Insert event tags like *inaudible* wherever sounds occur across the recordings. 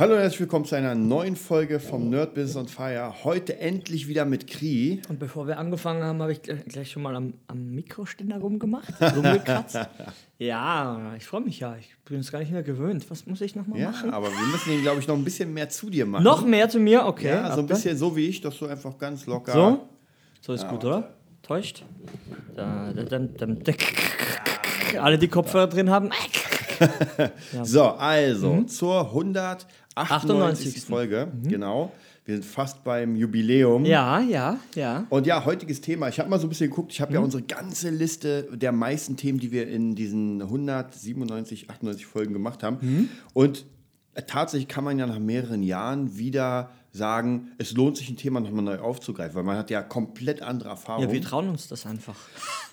Hallo und herzlich willkommen zu einer neuen Folge vom Nerd Business on Fire. Heute endlich wieder mit Kri. Und bevor wir angefangen haben, habe ich gleich, schon mal am, am Mikroständer rumgemacht, *laughs* rumgekratzt. ja, ich freue mich ja. Ich bin es gar nicht mehr gewöhnt. Was muss ich nochmal Ja, machen? aber wir müssen ihn, glaube ich, noch ein bisschen mehr zu dir machen. Noch mehr zu mir? Okay. Ja, so ein bisschen so wie ich, dass du einfach ganz locker. So? So ist gut, oder? Täuscht? Da, da, da. *laughs* Alle, die Kopfhörer drin haben. *laughs* *laughs* So, also Mhm. zur 198. 98. Folge. Genau. Wir sind fast beim Jubiläum. Mhm. Ja, ja, ja. Und ja, heutiges Thema. Ich habe mal so ein bisschen geguckt. Ich habe Mhm. ja unsere ganze Liste der meisten Themen, die wir in diesen 197, 98 Folgen gemacht haben. Mhm. Und tatsächlich kann man ja nach mehreren Jahren wieder sagen, es lohnt sich ein Thema nochmal neu aufzugreifen, weil man hat ja komplett andere Erfahrungen. Ja, wir trauen uns das einfach.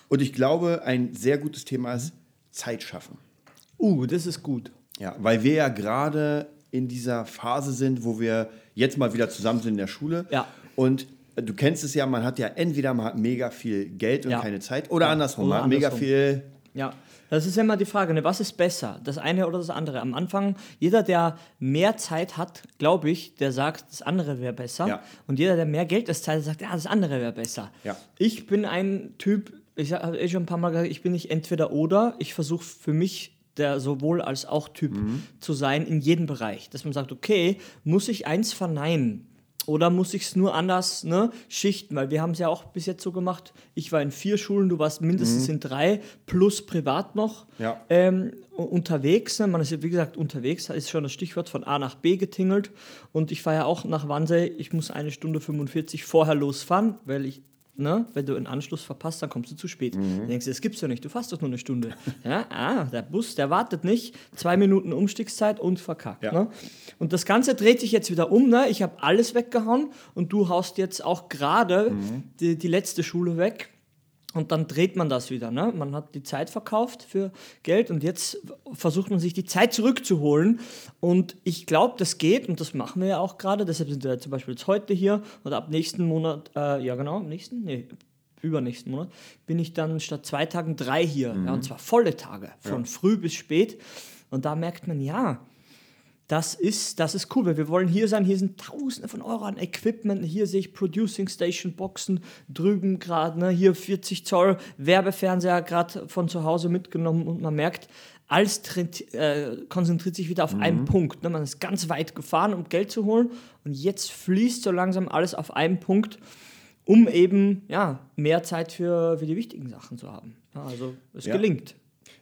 Und ich glaube, ein sehr gutes Thema ist Zeit schaffen. Uh, das ist gut. Ja, weil wir ja gerade in dieser Phase sind, wo wir jetzt mal wieder zusammen sind in der Schule. Ja. Und äh, du kennst es ja, man hat ja entweder man hat mega viel Geld und Ja. keine Zeit oder Ja, andersrum, oder man hat mega andersrum. viel. Ja, das ist ja immer die Frage, ne? was ist besser, das eine oder das andere? Am Anfang, jeder, der mehr Zeit hat, glaube ich, der sagt, das andere wäre besser. Ja. Und jeder, der mehr Geld als Zeit hat, sagt, ja, das andere wäre besser. Ja. Ich bin ein Typ, ich habe eh schon ein paar Mal gesagt, ich bin nicht entweder oder. Ich versuche für mich der sowohl als auch Typ Mhm. zu sein in jedem Bereich. Dass man sagt, okay, muss ich eins verneinen? Oder muss ich es nur anders ne, schichten? Weil wir haben es ja auch bis jetzt so gemacht. Ich war in vier Schulen, du warst mindestens in drei, plus privat noch Mhm. Ja. ähm, unterwegs. Ne? Man ist, ja, wie gesagt, unterwegs, ist schon das Stichwort von A nach B getingelt. Und ich fahre ja auch nach Wannsee, ich muss eine Stunde 45 vorher losfahren, weil ich, ne, wenn du einen Anschluss verpasst, dann kommst du zu spät. Mhm. Dann denkst du, das gibt's doch nicht, du fährst doch nur eine Stunde. *laughs* ja, ah, der Bus, der wartet nicht. Zwei Minuten Umstiegszeit und verkackt. Ja. Ne? Und das Ganze dreht sich jetzt wieder um. Ne? Ich habe alles weggehauen und du haust jetzt auch gerade Mhm. die, die letzte Schule weg. Und dann dreht man das wieder. Ne? Man hat die Zeit verkauft für Geld und jetzt versucht man sich die Zeit zurückzuholen. Und ich glaube, das geht und das machen wir ja auch gerade. Deshalb sind wir zum Beispiel jetzt heute hier und ab nächsten Monat, äh, ja genau, nächsten, nee, übernächsten Monat, bin ich dann statt zwei Tagen drei hier. Ja, und zwar volle Tage, von früh bis spät. Und da merkt man, ja, das ist, das ist cool, weil wir wollen hier sein. Hier sind Tausende von Euro an Equipment. Hier sehe ich Producing Station Boxen drüben gerade. Ne? Hier 40 Zoll Werbefernseher gerade von zu Hause mitgenommen und man merkt, alles äh, konzentriert sich wieder auf einen Punkt. Ne? Man ist ganz weit gefahren, um Geld zu holen und jetzt fließt so langsam alles auf einen Punkt, um eben ja, mehr Zeit für, für die wichtigen Sachen zu haben. Ja, also es Ja. gelingt.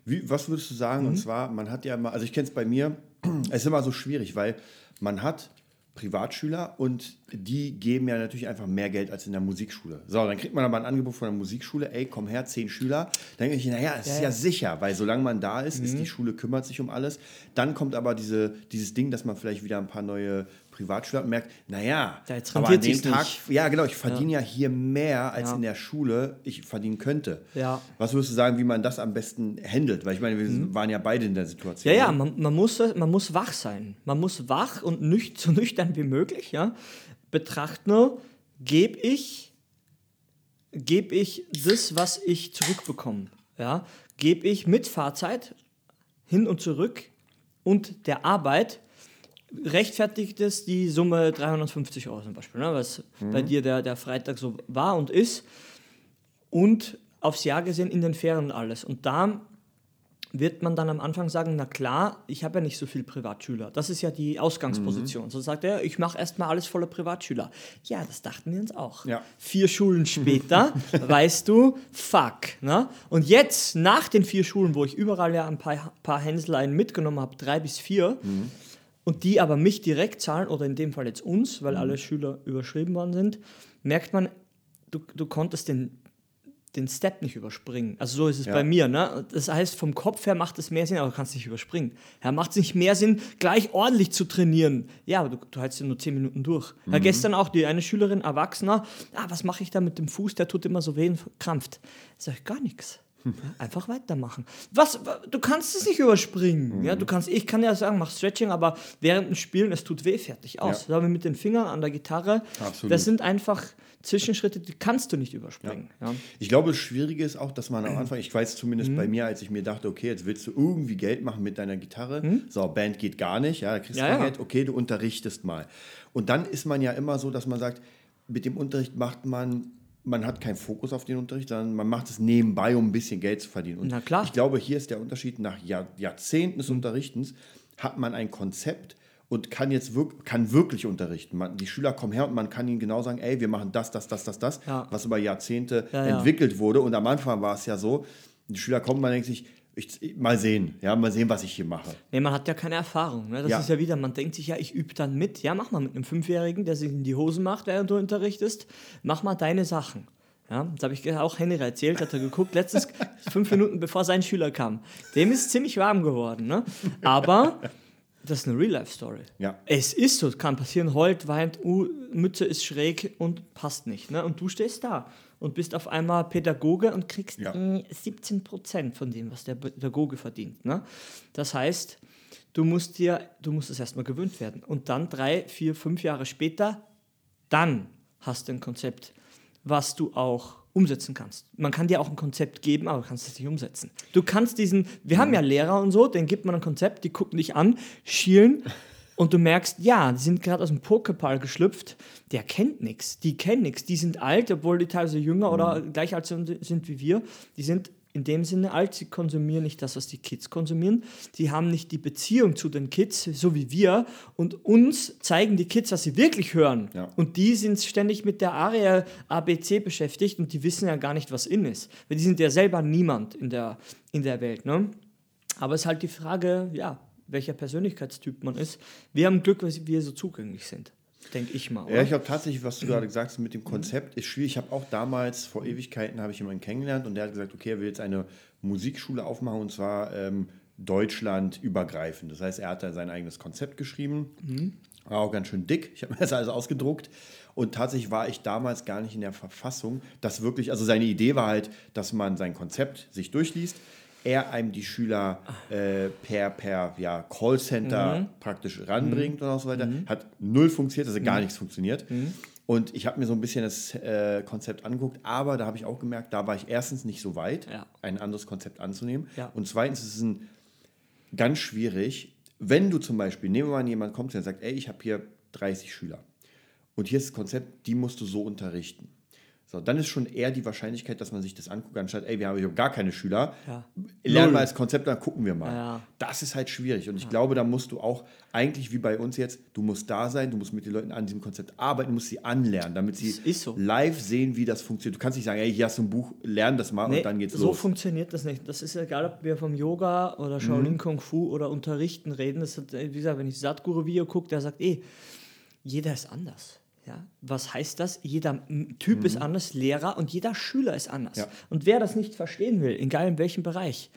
Wie, was würdest du sagen? Mhm. Und zwar, man hat ja immer, also ich kenne es bei mir, *clears throat* es ist immer so schwierig, weil man hat Privatschüler und die geben ja natürlich einfach mehr Geld als in der Musikschule. So, dann kriegt man aber ein Angebot von der Musikschule, ey, komm her, zehn Schüler. Dann denke ich, naja, es ist ja sicher, weil solange man da ist, Mhm. ist die Schule kümmert sich um alles. Dann kommt aber diese, dieses Ding, dass man vielleicht wieder ein paar neue Privatschüler hat und merkt, naja, Ja, aber an dem Tag, nicht. ja genau, ich verdiene ja. hier mehr, als Ja. in der Schule ich verdienen könnte. Ja. Was würdest du sagen, wie man das am besten handelt? Weil ich meine, wir waren ja beide in der Situation. Mhm. Ja, ja, ne? man, man, muss, man muss wach sein. Man muss wach und nüch, so nüchtern wie möglich. Ja? Betracht nur, gebe ich, geb ich das, was ich zurückbekomme. Ja? Gebe ich mit Fahrzeit hin und zurück und der Arbeit, rechtfertigt es die Summe 350 Euro zum Beispiel, ne? was bei dir der, der Freitag so war und ist. Und aufs Jahr gesehen in den Ferien alles. Und da wird man dann am Anfang sagen, na klar, ich habe ja nicht so viel Privatschüler. Das ist ja die Ausgangsposition. So sagt er, ich mache erstmal alles voller Privatschüler. Ja, das dachten wir uns auch. Ja. Vier Schulen *laughs* später weißt du, fuck. Ne? Und jetzt, nach den vier Schulen, wo ich überall ja ein paar, paar Hänseleien mitgenommen habe, drei bis vier, und die aber mich direkt zahlen, oder in dem Fall jetzt uns, weil alle Schüler überschrieben worden sind, merkt man, du, du konntest den, den Step nicht überspringen. Also so ist es Ja. bei mir. Ne? Das heißt, vom Kopf her macht es mehr Sinn, aber du kannst nicht überspringen. Ja, macht es nicht mehr Sinn, gleich ordentlich zu trainieren. Ja, aber du, du hältst ja nur 10 Minuten durch. Ja, gestern auch die eine Schülerin, Erwachsener, ah, was mache ich da mit dem Fuß, der tut immer so weh und krampft. Sag ich, gar nichts. Einfach weitermachen. Was, du kannst es nicht überspringen. Ja, du kannst, ich kann ja sagen, mach Stretching, aber während dem Spielen, es tut weh, fertig aus. Ja. Haben wir mit den Fingern an der Gitarre. Absolut. Das sind einfach Zwischenschritte, die kannst du nicht überspringen. Ja. Ich glaube, das Schwierige ist auch, dass man am *clears throat* Anfang, ich weiß zumindest Mhm. bei mir, als ich mir dachte, okay, jetzt willst du irgendwie Geld machen mit deiner Gitarre. So, Band geht gar nicht, ja, da kriegst du Mhm. Ja, ja. Geld, okay, du unterrichtest mal. Und dann ist man ja immer so, dass man sagt, mit dem Unterricht macht man, man hat keinen Fokus auf den Unterricht, sondern man macht es nebenbei, um ein bisschen Geld zu verdienen. Und Na klar. ich glaube, hier ist der Unterschied, nach Jahr, Jahrzehnten des Unterrichtens hat man ein Konzept, und kann jetzt wirk kann wirklich unterrichten. Man, die Schüler kommen her und man kann ihnen genau sagen, ey, wir machen das, das, das, das, das, Ja. was über Jahrzehnte Ja, ja. entwickelt wurde. Und am Anfang war es ja so, die Schüler kommen, man denkt sich, ich, mal sehen, ja, mal sehen, was ich hier mache. Nee, man hat ja keine Erfahrung. Ne? Das Ja. ist ja wieder, man denkt sich ja, ich übe dann mit. Ja, mach mal mit einem Fünfjährigen, der sich in die Hosen macht, während du unterrichtest. Mach mal deine Sachen. Ja, das habe ich auch Henry erzählt, hat er geguckt, letztens *laughs* fünf Minuten bevor sein Schüler kam. Dem ist ziemlich warm geworden. Ne? Aber das ist eine Real-Life-Story. Ja. Es ist so, kann passieren, heult, weint, uh, Mütze ist schräg und passt nicht. Ne? Und du stehst da und bist auf einmal Pädagoge und kriegst Ja. äh, 17 Prozent von dem, was der Pädagoge verdient. Ne? Das heißt, du musst dir, du musst es erstmal gewöhnt werden. Und dann drei, vier, fünf Jahre später, dann hast du ein Konzept, was du auch umsetzen kannst. Man kann dir auch ein Konzept geben, aber du kannst es nicht umsetzen. Du kannst diesen, wir haben ja Lehrer und so, denen gibt man ein Konzept, die gucken dich an, schielen und du merkst, ja, die sind gerade aus dem Pokéball geschlüpft, der kennt nichts, die kennen nichts, die sind alt, obwohl die teilweise jünger oder gleich alt sind, sind wie wir, die sind in dem Sinne alt, sie konsumieren nicht das, was die Kids konsumieren, die haben nicht die Beziehung zu den Kids, so wie wir und uns zeigen die Kids, was sie wirklich hören Ja. und die sind ständig mit der Aria ABC beschäftigt und die wissen ja gar nicht, was in ist, weil die sind ja selber niemand in der, in der Welt, ne? Aber es ist halt die Frage, ja, welcher Persönlichkeitstyp man ist. Wir haben Glück, weil wir so zugänglich sind, denke ich mal. Ja, Oder? ich glaube tatsächlich, was du gerade gesagt hast mit dem Konzept, ist schwierig. Ich habe auch damals, vor Ewigkeiten, habe ich jemanden kennengelernt und der hat gesagt, okay, er will jetzt eine Musikschule aufmachen und zwar ähm, Deutschland übergreifend. Das heißt, er hat da sein eigenes Konzept geschrieben, war auch ganz schön dick. Ich habe mir das alles ausgedruckt und tatsächlich war ich damals gar nicht in der Verfassung, dass wirklich, also seine Idee war halt, dass man sein Konzept sich durchliest, er einem die Schüler äh, per, per ja, Callcenter praktisch ranbringt und so weiter. Hat null funktioniert, also gar nichts funktioniert. Und ich habe mir so ein bisschen das äh, Konzept angeguckt, aber da habe ich auch gemerkt, da war ich erstens nicht so weit, Ja. ein anderes Konzept anzunehmen. Ja. Und zweitens ist es ein, ganz schwierig, wenn du zum Beispiel, nehmen wir mal an, jemand kommt und sagt, ey, ich habe hier 30 Schüler und hier ist das Konzept, die musst du so unterrichten. So, dann ist schon eher die Wahrscheinlichkeit, dass man sich das anguckt, anstatt, ey, wir haben hier gar keine Schüler. Ja. Lernen mal das Konzept, dann gucken wir mal. Ja. Das ist halt schwierig. Und ich glaube, da musst du auch, eigentlich wie bei uns jetzt, du musst da sein, du musst mit den Leuten an diesem Konzept arbeiten, musst sie anlernen, damit sie so. live sehen, wie das funktioniert. Du kannst nicht sagen, ey, hier hast du ein Buch, lern das mal Nee, und dann geht's so los. funktioniert das nicht. Das ist egal, ob wir vom Yoga oder Shaolin Mhm. Kung Fu oder Unterrichten reden. Das hat, wie gesagt, wenn ich Satguru-Video gucke, der sagt, eh, jeder ist anders. Ja? Was heißt das? Jeder Typ ist anders, Lehrer und jeder Schüler ist anders. Mhm. Ja. Und wer das nicht verstehen will, egal in welchem Bereich,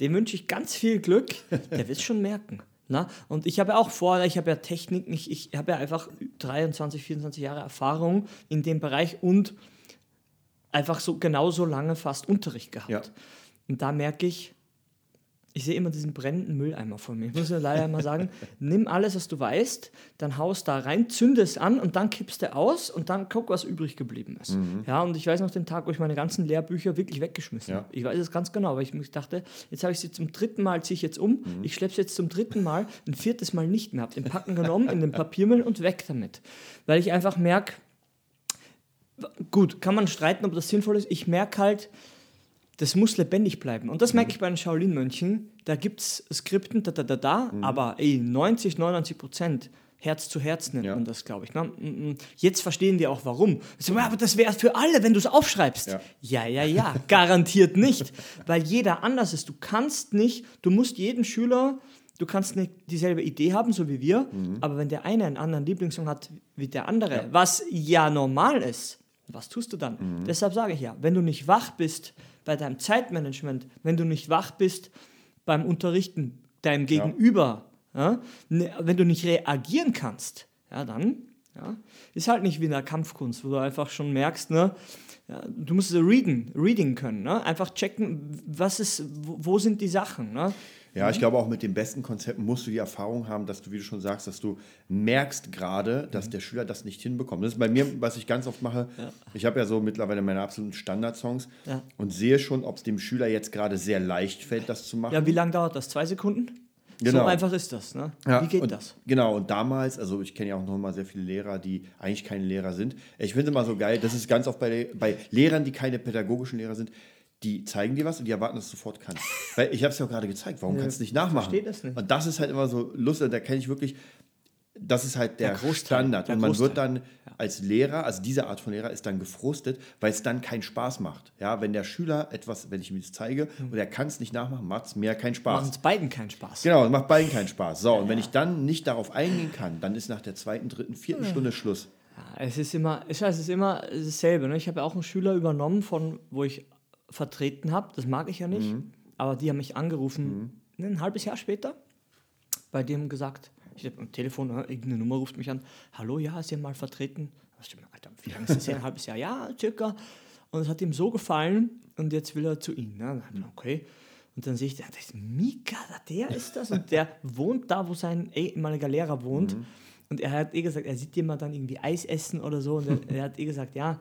dem wünsche ich ganz viel Glück, der wird es schon merken. Na? Und ich habe auch vor, ich habe ja Technik, ich, ich habe ja einfach 23, 24 Jahre Erfahrung in dem Bereich und einfach so genauso lange fast Unterricht gehabt. Ja. Und da merke ich, ich sehe immer diesen brennenden Mülleimer vor mir. Ich muss ja leider mal sagen, *laughs* nimm alles, was du weißt, dann haust da rein, zünde es an und dann kippst du aus und dann guck, was übrig geblieben ist. Ja, und ich weiß noch den Tag, wo ich meine ganzen Lehrbücher wirklich weggeschmissen Ja. habe. Ich weiß es ganz genau, weil ich mich dachte, jetzt habe ich sie zum dritten Mal, ziehe ich jetzt um, ich schleppe sie jetzt zum dritten Mal, ein viertes Mal nicht mehr, habe den Packen genommen, in den *laughs* Papiermüll und weg damit. Weil ich einfach merke, gut, kann man streiten, ob das sinnvoll ist. Ich merke halt, das muss lebendig bleiben. Und das merke ich bei den Shaolin-Mönchen. Da gibt es Skripten, da, da, da, da, aber ey, 90, 99 Prozent Herz zu Herz nennt Ja. man das, glaube ich. Ne? Mm, mm. Jetzt verstehen wir auch, warum. So, ja, aber das wäre für alle, wenn du es aufschreibst. Ja. ja, ja, ja. Garantiert nicht. *laughs* Weil jeder anders ist. Du kannst nicht, du musst jeden Schüler, du kannst nicht dieselbe Idee haben, so wie wir, aber wenn der eine einen anderen Lieblingssong hat wie der andere, was ja normal ist, was tust du dann? Deshalb sage ich ja, wenn du nicht wach bist bei deinem Zeitmanagement, wenn du nicht wach bist beim Unterrichten deinem Gegenüber, ja, ne, wenn du nicht reagieren kannst, ja, dann Ja? Ist halt nicht wie in der Kampfkunst, wo du einfach schon merkst, ne? Ja, du musst reading, reading können, ne? einfach checken, was ist, wo, wo sind die Sachen. Ne? Ja, ich glaube auch mit den besten Konzepten musst du die Erfahrung haben, dass du, wie du schon sagst, dass du merkst gerade, dass der Schüler das nicht hinbekommt. Das ist bei mir, was ich ganz oft mache. Ich habe ja so mittlerweile meine absoluten Standardsongs Ja. und sehe schon, ob es dem Schüler jetzt gerade sehr leicht fällt, das zu machen. Ja, wie lange dauert das? Zwei Sekunden? So Genau. einfach ist das. Ne? Ja, wie geht und, das? Genau, und damals, also ich kenne ja auch noch mal sehr viele Lehrer, die eigentlich keine Lehrer sind. Ich finde es immer so geil, das ist ganz oft bei, bei Lehrern, die keine pädagogischen Lehrer sind, die zeigen dir was und die erwarten, dass du sofort kannst. *laughs* Weil ich habe es ja auch gerade gezeigt, warum kannst du nicht nachmachen? verstehe das nicht. Und das ist halt immer so lustig, da kenne ich wirklich, das ist halt der, Der Großteil, Standard. der und man Großteil. wird dann als Lehrer, also diese Art von Lehrer ist dann gefrustet, weil es dann keinen Spaß macht. Ja, wenn der Schüler etwas, wenn ich ihm das zeige und er kann es nicht nachmachen, macht es mir keinen Spaß. Machen es beiden keinen Spaß. Genau, macht beiden keinen Spaß. So, und wenn ich dann nicht darauf eingehen kann, dann ist nach der zweiten, dritten, vierten Stunde Schluss. Ja, es ist immer, ich weiß, es ist immer dasselbe. Ne? Ich habe ja auch einen Schüler übernommen, von wo ich vertreten habe. Das mag ich ja nicht. Mhm. Aber die haben mich angerufen, ein halbes Jahr später, bei dem gesagt, ich habe am Telefon, ne, irgendeine Nummer ruft mich an, hallo, ja, Sie haben mal vertreten. Alter, wie lange ist das her? Ein *laughs* halbes Jahr? Ja, circa. Und es hat ihm so gefallen und jetzt will er zu Ihnen. Ne? Gedacht, Okay. Und dann sehe ich, der das ist Mika, der ist das. Und der *laughs* wohnt da, wo sein ehemaliger Lehrer wohnt. Und er hat eh gesagt, er sieht jemand dann irgendwie Eis essen oder so. Und er, er hat eh gesagt, ja,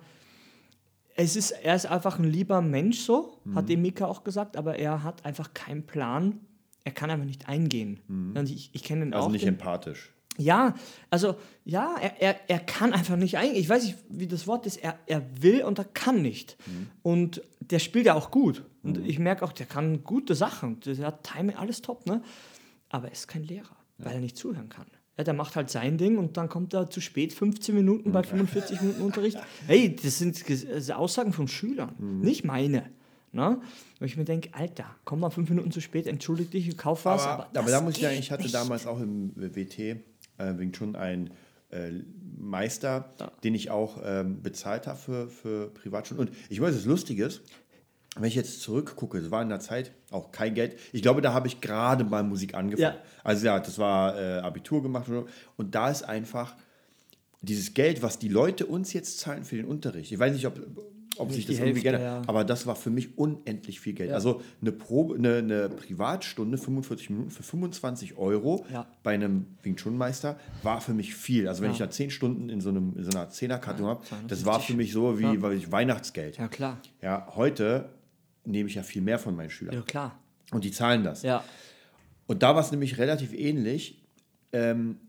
es ist, er ist einfach ein lieber Mensch so, hat dem Mika auch gesagt, aber er hat einfach keinen Plan. Er kann einfach nicht eingehen. Und ich, ich kenne ihn Also auch. nicht den, empathisch. ja, also ja, er, er, er kann einfach nicht eingehen. Ich weiß nicht, wie das Wort ist. Er, er will und er kann nicht. Und der spielt ja auch gut. Und ich merke auch, der kann gute Sachen. Der hat Timing, alles top, ne? Aber er ist kein Lehrer, weil er nicht zuhören kann. Ja, der macht halt sein Ding und dann kommt er zu spät, 15 Minuten bei 45 Minuten Unterricht. Hey, das sind Aussagen von Schülern, nicht meine. Ne? Wo ich mir denke, Alter, komm mal fünf Minuten zu spät, entschuldige dich, kauf was. Aber, aber, das da muss ich sagen, ich hatte nicht. damals auch im WT äh, Wing Chun einen äh, Meister, den ich auch ähm, bezahlt habe für, für Privatstunden. Und ich weiß, das Lustige ist, wenn ich jetzt zurückgucke, es war in der Zeit auch kein Geld. Ich glaube, da habe ich gerade mal Musik angefangen. Ja. Also ja, das war äh, Abitur gemacht und, so. und da ist einfach dieses Geld, was die Leute uns jetzt zahlen für den Unterricht. Ich weiß nicht, ob, ob sich das irgendwie geändert ja. aber das war für mich unendlich viel Geld. Also eine Probe, eine, eine Privatstunde, 45 Minuten für 25 Euro Ja. bei einem Wing Chun Meister war für mich viel. Also wenn Ja. ich da 10 Stunden in so, einem, in so einer Zehnerkarte habe, das war 250. für mich so wie Ja. ich Weihnachtsgeld. Ja, klar. Ja, heute nehme ich ja viel mehr von meinen Schülern. Ja, klar. Und die zahlen das. Ja. Und da war es nämlich relativ ähnlich. Ähm,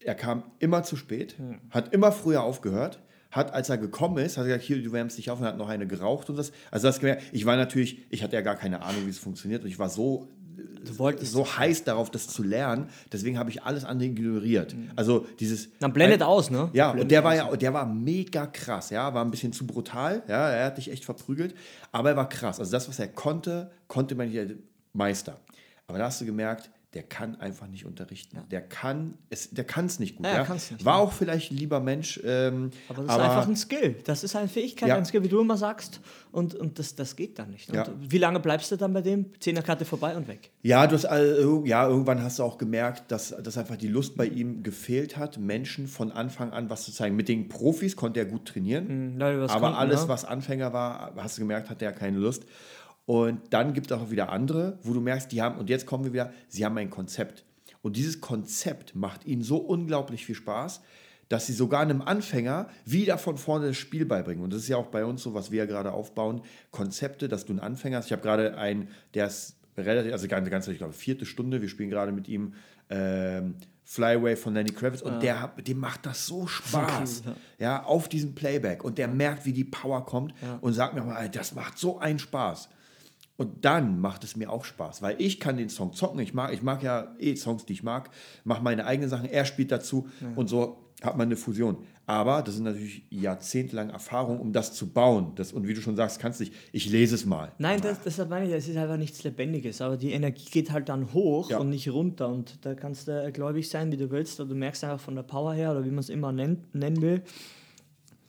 er kam immer zu spät, hat immer früher aufgehört, hat, als er gekommen ist, hat er gesagt, hier, du wärmst dich auf und hat noch eine geraucht und das. Also das gemerkt, ich war natürlich, ich hatte ja gar keine Ahnung, wie es funktioniert und ich war so, so heiß darauf, das zu lernen, deswegen habe ich alles andere ignoriert. Also dieses... Dann blendet aus, ne? Ja, Blendet und der war aus. ja, der war mega krass, ja, war ein bisschen zu brutal, ja, er hat dich echt verprügelt, aber er war krass. Also das, was er konnte, konnte man nicht Meister. Aber da hast du gemerkt, der kann einfach nicht unterrichten. Der kann es, der kann es nicht gut. Ja, Ja, nicht, war ja. auch vielleicht ein lieber Mensch, ähm, Aber das ist einfach ein Skill. Das ist eine Fähigkeit, Ja. ein Skill, wie du immer sagst. Und, und das, das geht dann nicht. Ja. Wie lange bleibst du dann bei dem? Zehnerkarte vorbei und weg. Ja, du hast, also, ja, irgendwann hast du auch gemerkt, dass, dass einfach die Lust bei ihm gefehlt hat, Menschen von Anfang an was zu zeigen. Mit den Profis konnte er gut trainieren, Leute, was aber konnten, alles, ne? was Anfänger war, hast du gemerkt, hat er keine Lust. Und dann gibt es auch wieder andere, wo du merkst, die haben, und jetzt kommen wir wieder, sie haben ein Konzept. Und dieses Konzept macht ihnen so unglaublich viel Spaß, dass sie sogar einem Anfänger wieder von vorne das Spiel beibringen. Und das ist ja auch bei uns so, was wir ja gerade aufbauen, Konzepte, dass du einen Anfänger hast. Ich habe gerade einen, der ist relativ, also ganz, ganz, ich glaube, vierte Stunde, wir spielen gerade mit ihm ähm, Flyway von Lenny Kravitz und der, hat- dem macht das so Spaß, cool, ja. auf diesem Playback und der merkt, wie die Power kommt und sagt mir mal, "Alter, das macht so einen Spaß. Und dann macht es mir auch Spaß, weil ich kann den Song zocken. Ich mag, ich mag ja eh Songs, die ich mag, mache meine eigenen Sachen, er spielt dazu und so hat man eine Fusion. Aber das sind natürlich jahrzehntelang Erfahrung, um das zu bauen. Das, und wie du schon sagst, kannst nicht, ich lese es mal. Nein, das, deshalb meine ich, es ist einfach nichts Lebendiges. Aber die Energie geht halt dann hoch Ja. und nicht runter. Und da kannst du gläubig sein, wie du willst. Oder du merkst einfach von der Power her, oder wie man es immer nennt, nennen will,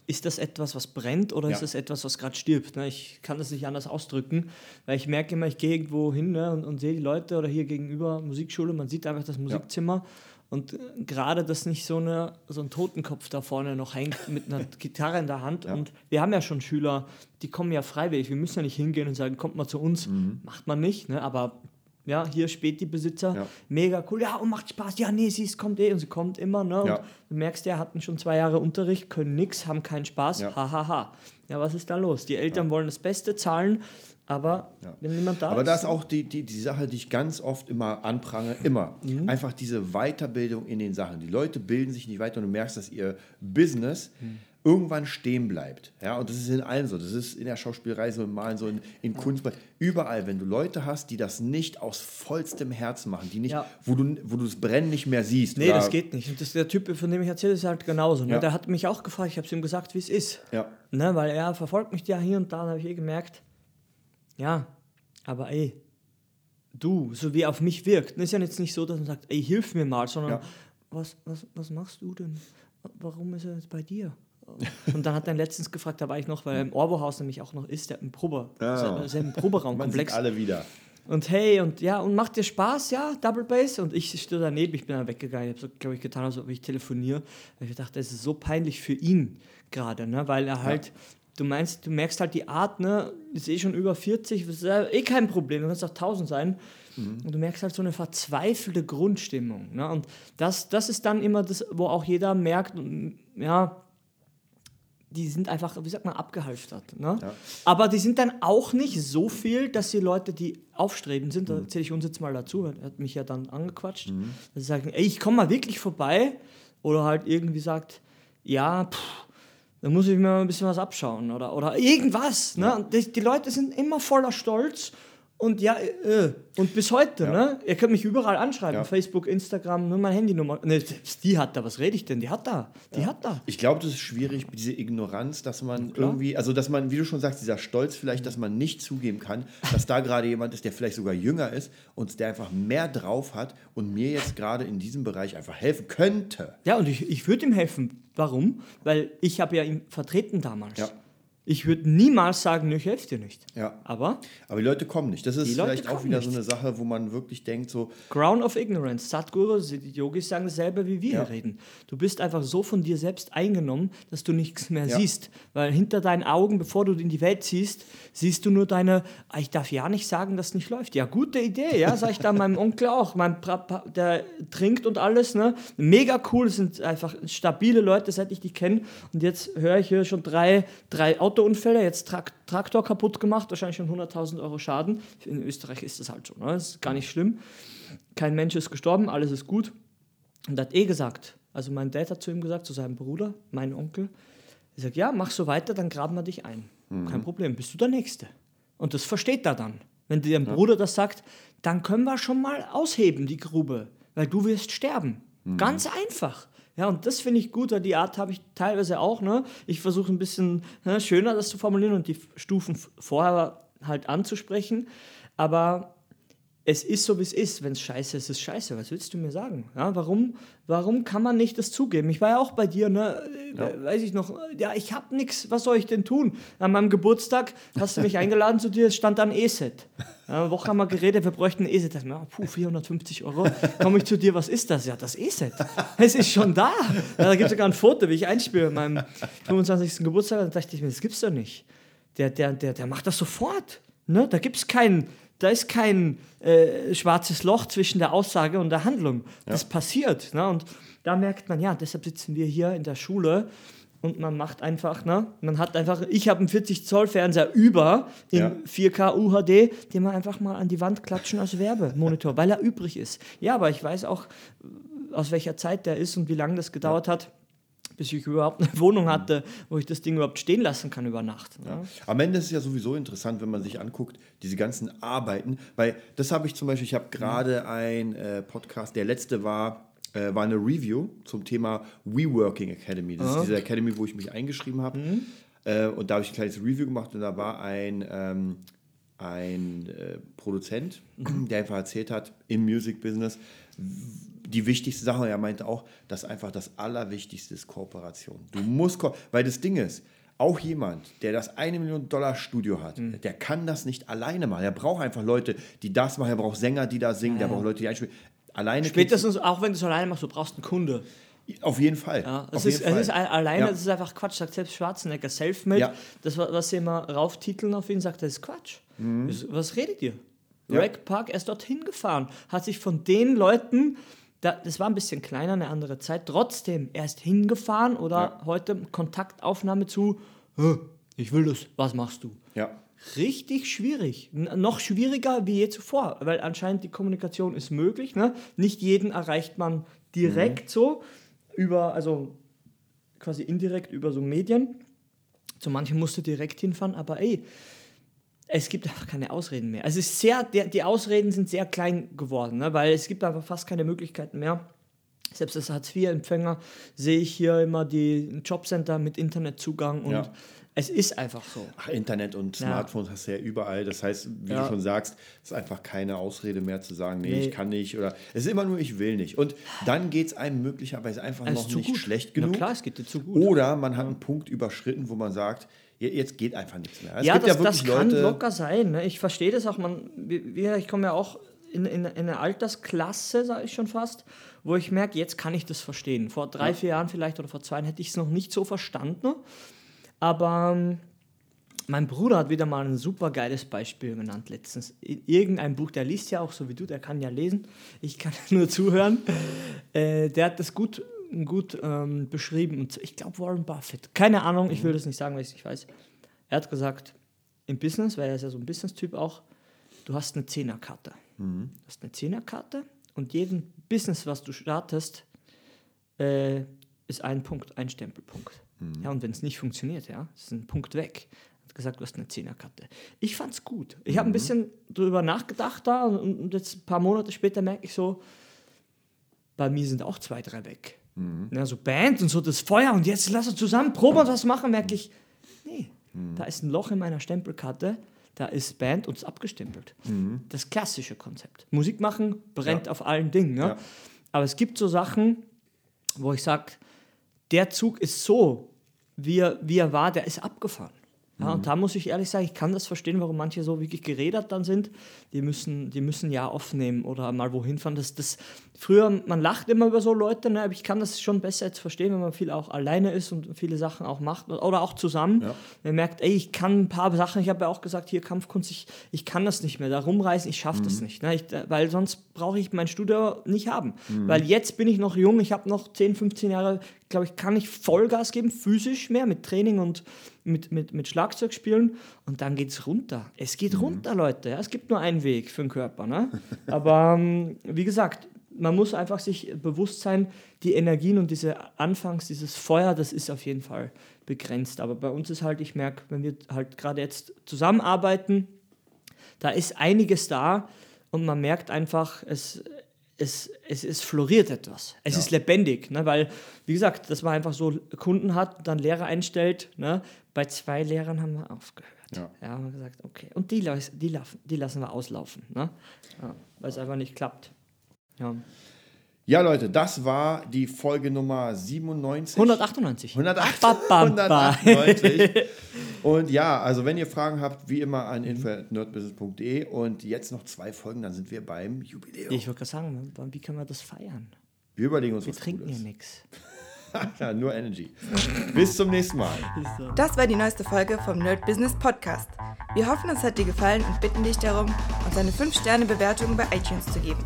ist das etwas, was brennt oder Ja. ist das etwas, was gerade stirbt? Ne? Ich kann das nicht anders ausdrücken, weil ich merke immer, ich gehe irgendwo hin ne, und, und sehe die Leute oder hier gegenüber Musikschule, man sieht einfach das Musikzimmer und äh, gerade, dass nicht so, eine, so ein Totenkopf da vorne noch hängt mit einer *laughs* Gitarre in der Hand und wir haben ja schon Schüler, die kommen ja freiwillig, wir müssen ja nicht hingehen und sagen, kommt mal zu uns, macht man nicht, ne? aber ja, hier spät die Besitzer, Ja. mega cool, ja, und macht Spaß, ja, nee, sie ist- kommt eh und sie kommt immer, ne? Und Ja. du merkst ja, hatten schon zwei Jahre Unterricht, können nix, haben keinen Spaß, Ja. hahaha. Ha, ha. Ja, was ist da los? Die Eltern wollen das Beste zahlen, aber wenn niemand da Aber ist. das ist auch die, die, die Sache, die ich ganz oft immer anprange, immer. Mhm. Einfach diese Weiterbildung in den Sachen. Die Leute bilden sich nicht weiter und du merkst, dass ihr Business Mhm. Irgendwann stehen bleibt. Ja, und das ist in allen so. Das ist in der Schauspielerei so, im Malen so, in, in Kunst. Überall, wenn du Leute hast, die das nicht aus vollstem Herzen machen, die nicht, Ja. wo du wo du das Brennen nicht mehr siehst. Nee, das geht nicht. Und das, der Typ, von dem ich erzähle, ist halt genauso. Ne? Ja. Der hat mich auch gefragt, ich habe ihm gesagt, wie es ist. Ja. Ne? Weil er verfolgt mich ja hier und da, habe ich eh gemerkt, ja, aber ey, du, so wie er auf mich wirkt. ne, Ist ja jetzt nicht so, dass man sagt, ey, hilf mir mal, sondern Ja. was, was, was machst du denn? Warum ist er jetzt bei dir? Und dann hat er letztens gefragt, da war ich noch, weil er im Orbo-Haus nämlich auch noch ist, der hat einen Probe, Ah. selben Man Proberaumkomplex. sieht alle wieder. Und hey, und ja, und macht dir Spaß, ja, Double Bass? Und ich stehe daneben, ich bin dann weggegangen, ich habe so, glaube ich, getan, als ob ich telefoniere. Weil ich dachte, es ist so peinlich für ihn gerade, ne? Weil er halt, du meinst, du merkst halt die Art, ne? Ist eh schon über 40, ist ja eh kein Problem, du kannst auch 1000 sein. Und du merkst halt so eine verzweifelte Grundstimmung. Ne? Und das, das ist dann immer das, wo auch jeder merkt, ja, die sind einfach, wie sagt man, abgehalftert. Ne? Ja. Aber die sind dann auch nicht so viel, dass die Leute, die aufstrebend sind, da zähle ich uns jetzt mal dazu, weil er hat mich ja dann angequatscht, dass sie sagen, ey, ich komme mal wirklich vorbei. Oder halt irgendwie sagt, ja, pff, da muss ich mir mal ein bisschen was abschauen oder, oder irgendwas. Ne? Die, die Leute sind immer voller Stolz und ja, äh, und bis heute, Ja. ne? Ihr könnt mich überall anschreiben, Ja. Facebook, Instagram, nur meine Handynummer. Ne, die hat da, was rede ich denn? Die hat da, die hat da. Ich glaube, das ist schwierig, diese Ignoranz, dass man irgendwie, also dass man, wie du schon sagst, dieser Stolz vielleicht, dass man nicht zugeben kann, dass da gerade jemand ist, der vielleicht sogar jünger ist und der einfach mehr drauf hat und mir jetzt gerade in diesem Bereich einfach helfen könnte. Ja, und ich, ich würde ihm helfen. Warum? Weil ich habe ja ihn vertreten damals. Ja. Ich würde niemals sagen, "Nö, ich helfe dir nicht. Ja. Aber Aber die Leute kommen nicht. Das ist vielleicht auch wieder nicht. so eine Sache, wo man wirklich denkt, so, Ground of Ignorance. Sadhguru, die Yogis sagen dasselbe, wie wir Ja. hier reden. Du bist einfach so von dir selbst eingenommen, dass du nichts mehr Ja. siehst. Weil hinter deinen Augen, bevor du in die Welt siehst, siehst du nur deine, "Ah, ich darf ja nicht sagen, dass nicht läuft. Ja, gute Idee, ja, sag ich da *laughs* meinem Onkel auch. Mein Papa, der trinkt und alles, ne? Mega cool, das sind einfach stabile Leute, seit ich die kenne. Und jetzt höre ich hier schon drei, drei Autounfälle, jetzt Trak Traktor kaputt gemacht, wahrscheinlich schon 100.000 Euro Schaden. In Österreich ist das halt so, ne? Das ist gar nicht schlimm. Kein Mensch ist gestorben, alles ist gut. Und hat eh gesagt, also mein Dad hat zu ihm gesagt, zu seinem Bruder, mein Onkel, er sagt, ja, mach so weiter, dann graben wir dich ein. Kein Problem, bist du der Nächste. Und das versteht er dann. Wenn dir dein Bruder das sagt, dann können wir schon mal ausheben, die Grube, weil du wirst sterben. Ganz einfach. Ja, und das finde ich gut, weil die Art habe ich teilweise auch. Ne? Ich versuche ein bisschen ne, schöner das zu formulieren und die Stufen vorher halt anzusprechen. Aber es ist so, wie es ist. Wenn es scheiße ist, ist es scheiße. Was willst du mir sagen? Ja, warum, warum kann man nicht das zugeben? Ich war ja auch bei dir, ne? Äh, weiß ich noch, ja, ich habe nichts, was soll ich denn tun? An meinem Geburtstag hast du mich eingeladen zu dir, es stand dann E-Set. Ja, eine Woche haben wir geredet, wir bräuchten ein E-Set. Mir, puh, 450 Euro, komme ich zu dir, was ist das? Ja, das E-Set. Es ist schon da. Ja, da gibt es sogar ein Foto, wie ich einspiele an meinem 25. Geburtstag. Da dachte ich mir, das gibt's doch nicht. Der, der, der, der macht das sofort. Ne? Da gibt es kein, da ist kein äh, schwarzes Loch zwischen der Aussage und der Handlung. Das passiert. Ne? Und da merkt man, ja, deshalb sitzen wir hier in der Schule und man macht einfach, ne? Man hat einfach, ich habe einen 40 Zoll Fernseher über in Ja. 4K UHD, den wir einfach mal an die Wand klatschen als Werbemonitor, weil er übrig ist. Ja, aber ich weiß auch, aus welcher Zeit der ist und wie lange das gedauert hat, bis ich überhaupt eine Wohnung hatte, wo ich das Ding überhaupt stehen lassen kann über Nacht. Ne? Am Ende ist es ja sowieso interessant, wenn man sich anguckt, diese ganzen Arbeiten, weil das habe ich zum Beispiel, ich habe gerade ein äh, Podcast, der letzte war, äh, war eine Review zum Thema WeWorking Academy. Das ist diese Academy, wo ich mich eingeschrieben habe. Äh, und da habe ich ein kleines Review gemacht und da war ein, ähm, ein äh, Produzent, der einfach erzählt hat, im Music Business, die wichtigste Sache, er meinte auch, dass einfach das Allerwichtigste ist Kooperation. Du musst, ko weil das Ding ist, auch jemand, der das eine Million Dollar Studio hat, Mhm. der kann das nicht alleine machen. Er braucht einfach Leute, die das machen. Er braucht Sänger, die da singen. Der braucht Leute, die einspielen. Alleine Spätestens, auch wenn du es alleine machst, du brauchst einen Kunde. auf jeden Fall. Ja, es ist, Fall. es ist alleine, Ja. das ist einfach Quatsch, sagt selbst Schwarzenegger. Selfmade, Ja. das, wa- was sie immer rauftiteln auf ihn, sagt, das ist Quatsch. Das, was redet ihr? Mhm. Ja. Rack Park, er ist dorthin gefahren, hat sich von den Leuten, da, das war ein bisschen kleiner, eine andere Zeit, trotzdem, er ist hingefahren oder Ja. heute Kontaktaufnahme zu, "Hä, ich will das, was machst du? Ja. Richtig schwierig. N noch schwieriger wie je zuvor, weil anscheinend die Kommunikation ist möglich. Ne? Nicht jeden erreicht man direkt so über, also quasi indirekt über so Medien. Zu manchen musst du direkt hinfahren, aber ey, es gibt einfach keine Ausreden mehr. Also es ist sehr, der, die Ausreden sind sehr klein geworden, ne? weil es gibt einfach fast keine Möglichkeiten mehr. Selbst als Hartz-IV-Empfänger sehe ich hier immer die Jobcenter mit Internetzugang und Ja. Es ist einfach so. Ach, Internet und Ja. Smartphones hast du ja überall. Das heißt, wie Ja. du schon sagst, ist einfach keine Ausrede mehr zu sagen, nee, Nee. ich kann nicht. Oder es ist immer nur, ich will nicht. Und dann geht es einem möglicherweise einfach ist noch zu nicht gut. schlecht Na genug. klar, es geht dir zu gut. Oder man hat einen Punkt überschritten, wo man sagt, je- jetzt geht einfach nichts mehr. Es ja, das, ja das kann Leute, locker sein. Ne? Ich verstehe das auch. Man, ich komme ja auch in, in, in eine Altersklasse, sage ich schon fast, wo ich merke, jetzt kann ich das verstehen. Vor drei, vier Jahren vielleicht oder vor zwei Jahren hätte ich es noch nicht so verstanden. Aber ähm, mein Bruder hat wieder mal ein super geiles Beispiel genannt letztens. In irgendein Buch, der liest ja auch so wie du, der kann ja lesen. Ich kann *laughs* nur zuhören. Äh, der hat das gut, gut ähm, beschrieben. Und ich glaube Warren Buffett. Keine Ahnung, ich will das nicht sagen, weil ich es nicht weiß. Er hat gesagt, im Business, weil er ist ja so ein Business-Typ auch, du hast eine Zehnerkarte. Du hast eine Zehnerkarte und jeden Business, was du startest, äh, ist ein Punkt, ein Stempelpunkt. Ja, und wenn es nicht funktioniert, ja, ist ein Punkt weg. Er hat gesagt, du hast eine Zehnerkarte. Ich fand's gut. Ich habe ein bisschen drüber nachgedacht da und, und jetzt ein paar Monate später merke ich so, bei mir sind auch zwei, drei weg. Ja, so Band und so das Feuer und jetzt lass uns zusammen proben und was machen, merke ich, nee, da ist ein Loch in meiner Stempelkarte, da ist Band und ist abgestempelt. Das klassische Konzept. Musik machen brennt Ja. auf allen Dingen. Ne? Ja. Aber es gibt so Sachen, wo ich sage, der Zug ist so, wie er, wie er war, der ist abgefahren. Ja, Und da muss ich ehrlich sagen, ich kann das verstehen, warum manche so wirklich geredet dann sind. Die müssen, die müssen ja aufnehmen oder mal wohin fahren. Das, das, früher, man lacht immer über so Leute, ne, aber ich kann das schon besser jetzt verstehen, wenn man viel auch alleine ist und viele Sachen auch macht oder auch zusammen. Ja. Man merkt, ey, ich kann ein paar Sachen, ich habe ja auch gesagt, hier Kampfkunst, ich, ich kann das nicht mehr, da rumreisen, ich schaffe das nicht. Ne? Ich, weil sonst brauche ich mein Studio nicht haben. Weil jetzt bin ich noch jung, ich habe noch 10, 15 Jahre, glaube ich, kann ich Vollgas geben, physisch mehr, mit Training und mit, mit, mit Schlagzeug spielen und dann geht es runter. Es geht runter, Leute. Ja? Es gibt nur einen Weg für den Körper. Ne? Aber ähm, wie gesagt, man muss einfach sich bewusst sein, die Energien und diese Anfangs, dieses Feuer, das ist auf jeden Fall begrenzt. Aber bei uns ist halt, ich merke, wenn wir halt gerade jetzt zusammenarbeiten, da ist einiges da und man merkt einfach, es, es, es, es floriert etwas. Es ist lebendig, ne? weil, wie gesagt, dass man einfach so Kunden hat, dann Lehrer einstellt. Ne? Bei zwei Lehrern haben wir aufgehört. Ja. Ja, haben wir gesagt, okay. Und die, die, lassen- die lassen wir auslaufen, ne? ja, weil es einfach nicht klappt. Ja. Ja, Leute, das war die Folge Nummer 97. 198. 108, Ba, ba, ba. 198. *laughs* Und ja, also wenn ihr Fragen habt, wie immer an info.nerdbusiness.de und jetzt noch zwei Folgen, dann sind wir beim Jubiläum. Ich wollte gerade sagen, wann- wie können wir das feiern? wir überlegen uns Wir was trinken ja nichts. *laughs* ja, nur Energy. Bis zum nächsten Mal. Das war die neueste Folge vom Nerd Business Podcast. Wir hoffen, es hat dir gefallen und bitten dich darum, uns eine 5-Sterne-Bewertung bei iTunes zu geben.